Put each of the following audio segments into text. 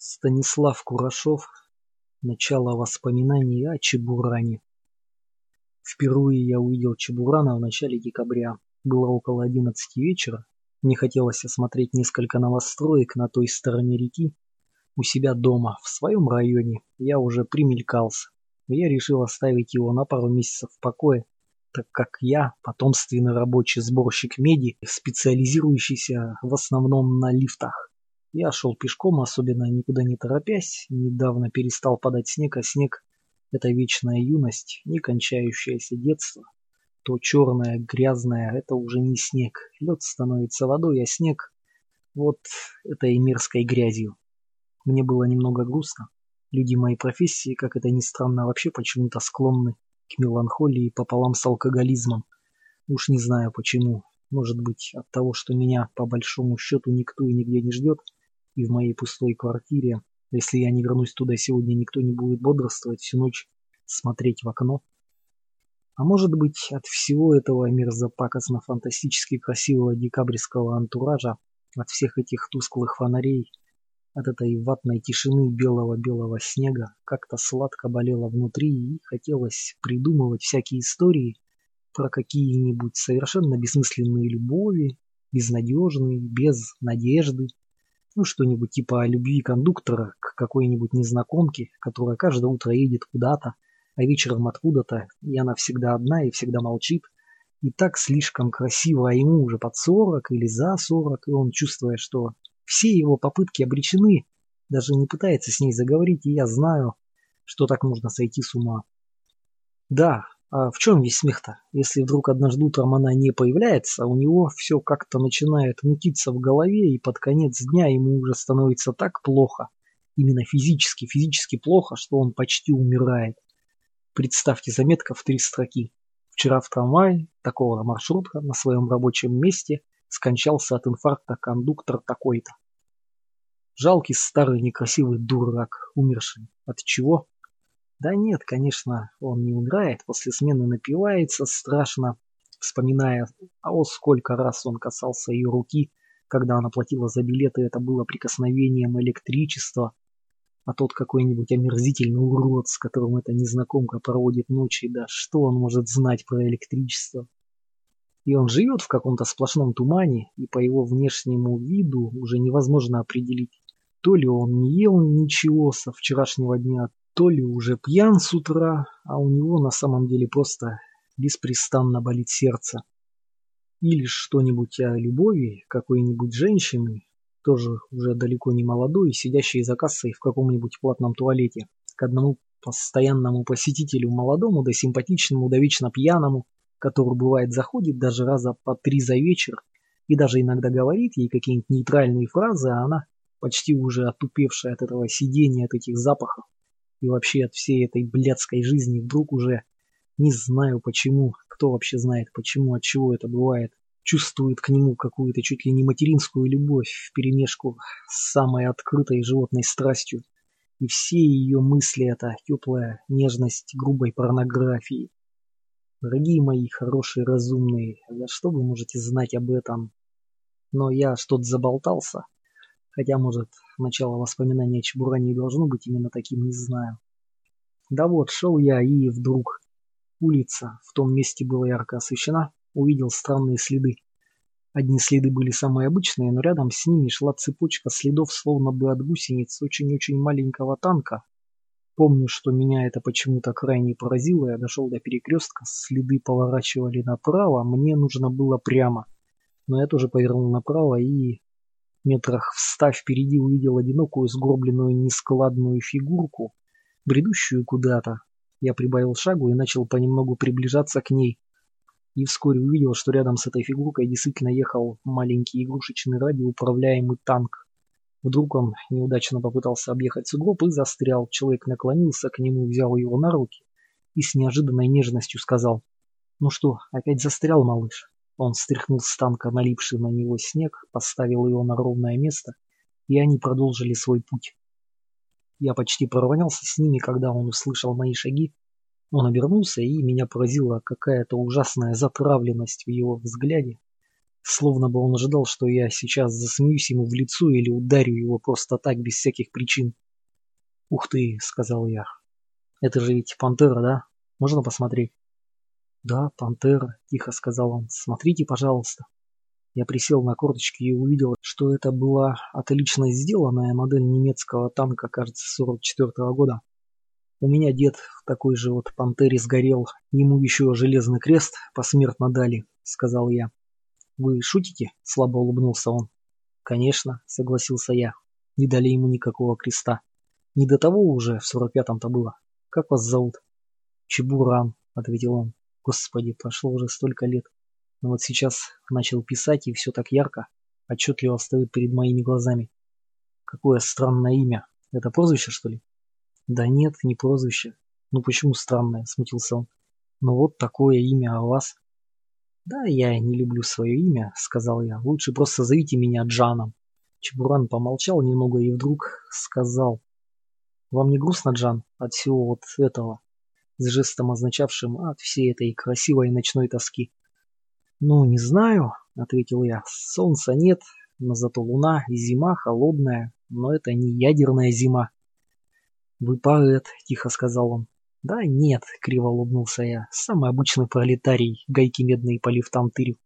Станислав Курашов. Начало воспоминаний о Чебуране. Впервые я увидел Чебурана в начале декабря. Было около одиннадцати вечера. Мне хотелось осмотреть несколько новостроек на той стороне реки. У себя дома, в своем районе, я уже примелькался. Я решил оставить его на пару месяцев в покое, так как я потомственный рабочий сборщик меди, специализирующийся в основном на лифтах. Я шел пешком, особенно никуда не торопясь. Недавно перестал падать снег, а снег – это вечная юность, не кончающееся детство. То черное, грязное – это уже не снег. Лед становится водой, а снег – вот этой мерзкой грязью. Мне было немного грустно. Люди моей профессии, как это ни странно, вообще почему-то склонны к меланхолии пополам с алкоголизмом. Уж не знаю почему. Может быть от того, что меня по большому счету никто и нигде не ждет – и в моей пустой квартире, если я не вернусь туда сегодня, никто не будет бодрствовать всю ночь, смотреть в окно. А может быть, от всего этого мерзопакостно-фантастически красивого декабрьского антуража, от всех этих тусклых фонарей, от этой ватной тишины белого-белого снега, как-то сладко болело внутри и хотелось придумывать всякие истории про какие-нибудь совершенно бессмысленные любови, безнадежные, без надежды, ну, что-нибудь типа о любви кондуктора к какой-нибудь незнакомке, которая каждое утро едет куда-то, а вечером откуда-то, и она всегда одна и всегда молчит. И так слишком красиво, а ему уже под сорок или за сорок, и он, чувствуя, что все его попытки обречены, даже не пытается с ней заговорить, и я знаю, что так можно сойти с ума. Да, а в чем весь смех-то? Если вдруг однажды утром она не появляется, у него все как-то начинает мутиться в голове, и под конец дня ему уже становится так плохо, именно физически, физически плохо, что он почти умирает. Представьте заметка в три строки. Вчера в трамвае такого маршрутка на своем рабочем месте скончался от инфаркта кондуктор такой-то. Жалкий старый некрасивый дурак, умерший. От чего? Да нет, конечно, он не умирает, после смены напивается страшно, вспоминая, а о сколько раз он касался ее руки, когда она платила за билеты, это было прикосновением электричества, а тот какой-нибудь омерзительный урод, с которым эта незнакомка проводит ночи, да что он может знать про электричество? И он живет в каком-то сплошном тумане, и по его внешнему виду уже невозможно определить, то ли он не ел ничего со вчерашнего дня, то ли уже пьян с утра, а у него на самом деле просто беспрестанно болит сердце. Или что-нибудь о любови какой-нибудь женщины, тоже уже далеко не молодой, сидящей за кассой в каком-нибудь платном туалете, к одному постоянному посетителю молодому да симпатичному да вечно пьяному, который бывает заходит даже раза по три за вечер и даже иногда говорит ей какие-нибудь нейтральные фразы, а она, почти уже отупевшая от этого сидения, от этих запахов, и вообще от всей этой блядской жизни вдруг уже не знаю почему, кто вообще знает почему, от чего это бывает, чувствует к нему какую-то чуть ли не материнскую любовь вперемешку с самой открытой животной страстью. И все ее мысли это теплая нежность грубой порнографии. Дорогие мои хорошие разумные, за что вы можете знать об этом? Но я что-то заболтался. Хотя, может, начало воспоминания о Чебуране должно быть именно таким, не знаю. Да вот, шел я и вдруг... Улица в том месте была ярко освещена, увидел странные следы. Одни следы были самые обычные, но рядом с ними шла цепочка следов, словно бы от гусениц очень-очень маленького танка. Помню, что меня это почему-то крайне поразило, я дошел до перекрестка, следы поворачивали направо, мне нужно было прямо. Но я тоже повернул направо и Метрах в ста впереди увидел одинокую сгробленную нескладную фигурку, бредущую куда-то. Я прибавил шагу и начал понемногу приближаться к ней. И вскоре увидел, что рядом с этой фигуркой действительно ехал маленький игрушечный радиоуправляемый танк. Вдруг он неудачно попытался объехать сугроб и застрял. Человек наклонился к нему, взял его на руки и с неожиданной нежностью сказал, «Ну что, опять застрял, малыш?» Он стряхнул с танка налипший на него снег, поставил его на ровное место, и они продолжили свой путь. Я почти поравнялся с ними, когда он услышал мои шаги. Он обернулся, и меня поразила какая-то ужасная затравленность в его взгляде. словно бы он ожидал, что я сейчас засмеюсь ему в лицо или ударю его просто так, без всяких причин. «Ух ты!» — сказал я. «Это же ведь пантера, да? Можно посмотреть?» «Да, пантера», — тихо сказал он. «Смотрите, пожалуйста». Я присел на корточки и увидел, что это была отлично сделанная модель немецкого танка, кажется, 44 -го года. У меня дед в такой же вот пантере сгорел, ему еще железный крест посмертно дали, сказал я. Вы шутите? Слабо улыбнулся он. Конечно, согласился я. Не дали ему никакого креста. Не до того уже в 45-м-то было. Как вас зовут? Чебуран, ответил он. Господи, прошло уже столько лет. Но вот сейчас начал писать, и все так ярко, отчетливо встает перед моими глазами. Какое странное имя. Это прозвище, что ли? Да нет, не прозвище. Ну почему странное, смутился он. Ну вот такое имя, а у вас? Да, я не люблю свое имя, сказал я. Лучше просто зовите меня Джаном. Чебуран помолчал немного и вдруг сказал. Вам не грустно, Джан, от всего вот этого? С жестом означавшим от всей этой красивой ночной тоски. «Ну, не знаю», — ответил я. «Солнца нет, но зато луна и зима холодная, но это не ядерная зима». «Вы поэт», — тихо сказал он. «Да нет», — криво улыбнулся я. «Самый обычный пролетарий, гайки медные по лифтам тырю».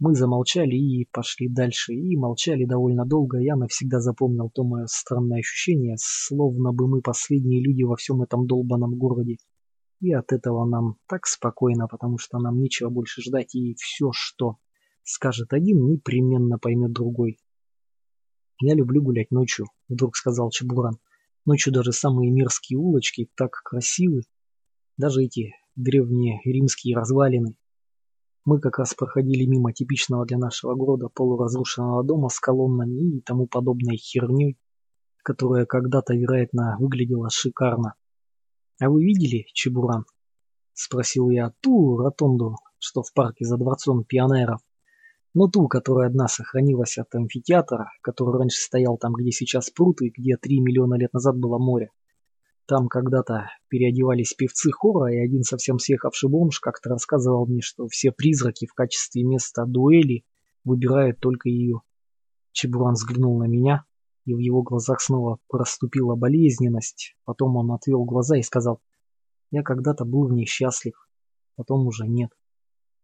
Мы замолчали и пошли дальше, и молчали довольно долго. Я навсегда запомнил то мое странное ощущение, словно бы мы последние люди во всем этом долбанном городе. И от этого нам так спокойно, потому что нам нечего больше ждать, и все, что скажет один, непременно поймет другой. «Я люблю гулять ночью», — вдруг сказал Чебуран. «Ночью даже самые мерзкие улочки так красивы. Даже эти древние римские развалины. Мы как раз проходили мимо типичного для нашего города полуразрушенного дома с колоннами и тому подобной херней, которая когда-то, вероятно, выглядела шикарно. «А вы видели, Чебуран?» — спросил я ту ротонду, что в парке за дворцом пионеров. Но ту, которая одна сохранилась от амфитеатра, который раньше стоял там, где сейчас пруд и где три миллиона лет назад было море. Там когда-то переодевались певцы хора, и один совсем съехавший бомж как-то рассказывал мне, что все призраки в качестве места дуэли выбирают только ее. Чебуран взглянул на меня, и в его глазах снова проступила болезненность. Потом он отвел глаза и сказал, «Я когда-то был в них счастлив, потом уже нет».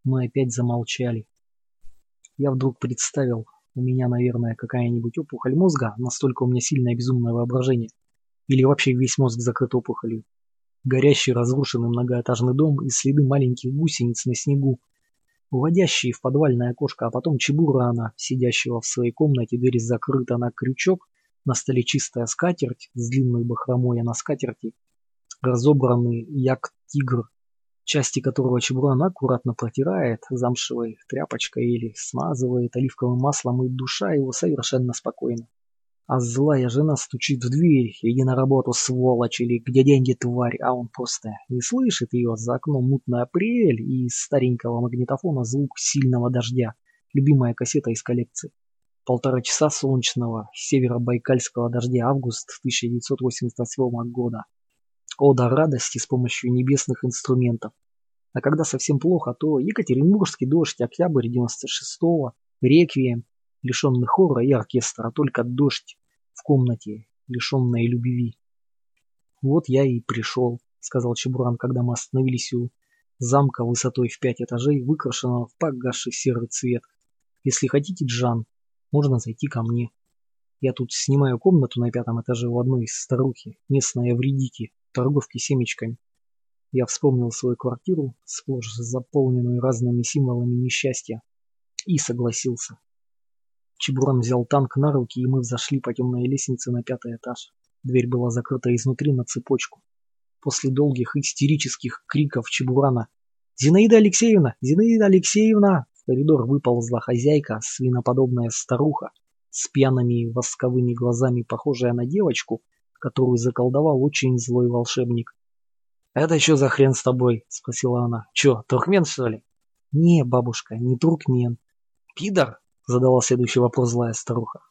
Мы опять замолчали. Я вдруг представил, у меня, наверное, какая-нибудь опухоль мозга, настолько у меня сильное безумное воображение, или вообще весь мозг закрыт опухолью. Горящий разрушенный многоэтажный дом и следы маленьких гусениц на снегу, уводящие в подвальное окошко, а потом Чебурана, сидящего в своей комнате, дверь закрыта на крючок, на столе чистая скатерть с длинной бахромой, а на скатерти разобранный як-тигр, части которого Чебуран аккуратно протирает замшевой тряпочкой или смазывает оливковым маслом, и душа его совершенно спокойна. А злая жена стучит в дверь, иди на работу, сволочь, или где деньги, тварь, а он просто не слышит ее, за окном мутный апрель и из старенького магнитофона звук сильного дождя, любимая кассета из коллекции. Полтора часа солнечного северо-байкальского дождя август 1988 года. Ода радости с помощью небесных инструментов. А когда совсем плохо, то Екатеринбургский дождь, октябрь 96-го, реквием, лишенный хора и оркестра, только дождь в комнате, лишенной любви. «Вот я и пришел», — сказал Чебуран, когда мы остановились у замка высотой в пять этажей, выкрашенного в погасший серый цвет. «Если хотите, Джан, можно зайти ко мне. Я тут снимаю комнату на пятом этаже у одной из старухи, местной вредики, торговки семечками. Я вспомнил свою квартиру, сплошь заполненную разными символами несчастья, и согласился. Чебуран взял танк на руки, и мы взошли по темной лестнице на пятый этаж. Дверь была закрыта изнутри на цепочку. После долгих истерических криков Чебурана «Зинаида Алексеевна! Зинаида Алексеевна!» в коридор выползла хозяйка, свиноподобная старуха, с пьяными восковыми глазами, похожая на девочку, которую заколдовал очень злой волшебник. «Это что за хрен с тобой?» – спросила она. «Че, туркмен, что ли?» «Не, бабушка, не туркмен». «Пидор?» Задала следующий вопрос злая старуха.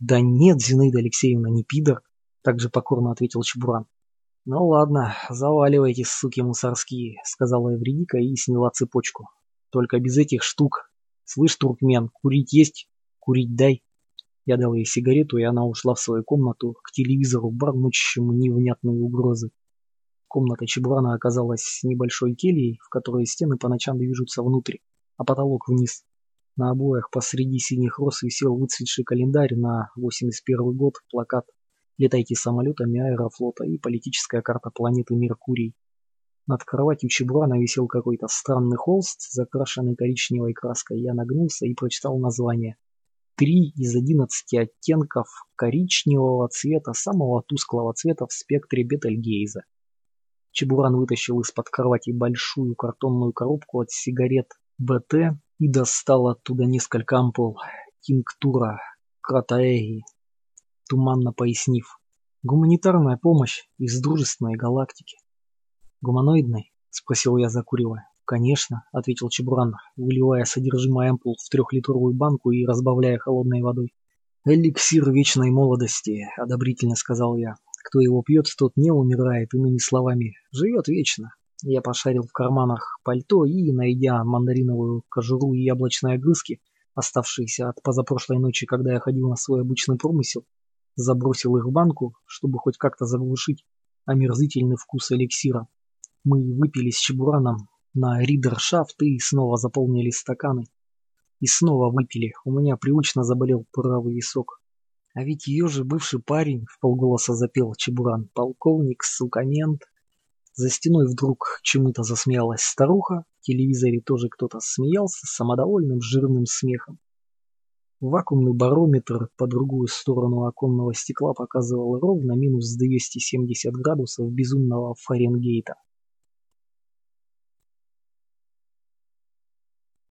Да нет, Зинаида Алексеевна, не пидор, также покорно ответил Чебуран. Ну ладно, заваливайте, суки мусорские, сказала Эвредика и сняла цепочку. Только без этих штук. «Слышь, туркмен, курить есть? Курить дай!» Я дал ей сигарету, и она ушла в свою комнату к телевизору, бормочущему невнятные угрозы. Комната Чебурана оказалась небольшой кельей, в которой стены по ночам движутся внутрь, а потолок вниз. На обоях посреди синих роз висел выцветший календарь на 81 год, плакат «Летайте самолетами аэрофлота» и политическая карта планеты Меркурий. Над кроватью Чебурана висел какой-то странный холст, закрашенный коричневой краской. Я нагнулся и прочитал название. Три из одиннадцати оттенков коричневого цвета, самого тусклого цвета в спектре Бетельгейза. Чебуран вытащил из-под кровати большую картонную коробку от сигарет БТ и достал оттуда несколько ампул тинктура Кратаэги, туманно пояснив. Гуманитарная помощь из дружественной галактики. «Гуманоидный?» – спросил я, закуривая. «Конечно», – ответил Чебуран, выливая содержимое ампул в трехлитровую банку и разбавляя холодной водой. «Эликсир вечной молодости», – одобрительно сказал я. «Кто его пьет, тот не умирает, иными словами, живет вечно». Я пошарил в карманах пальто и, найдя мандариновую кожуру и яблочные огрызки, оставшиеся от позапрошлой ночи, когда я ходил на свой обычный промысел, забросил их в банку, чтобы хоть как-то заглушить омерзительный вкус эликсира. Мы выпили с чебураном на ридершафт и снова заполнили стаканы. И снова выпили. У меня привычно заболел правый висок. А ведь ее же бывший парень, в полголоса запел Чебуран, полковник, сукамент. За стеной вдруг чему-то засмеялась старуха, в телевизоре тоже кто-то смеялся самодовольным жирным смехом. Вакуумный барометр по другую сторону оконного стекла показывал ровно минус 270 градусов безумного Фаренгейта.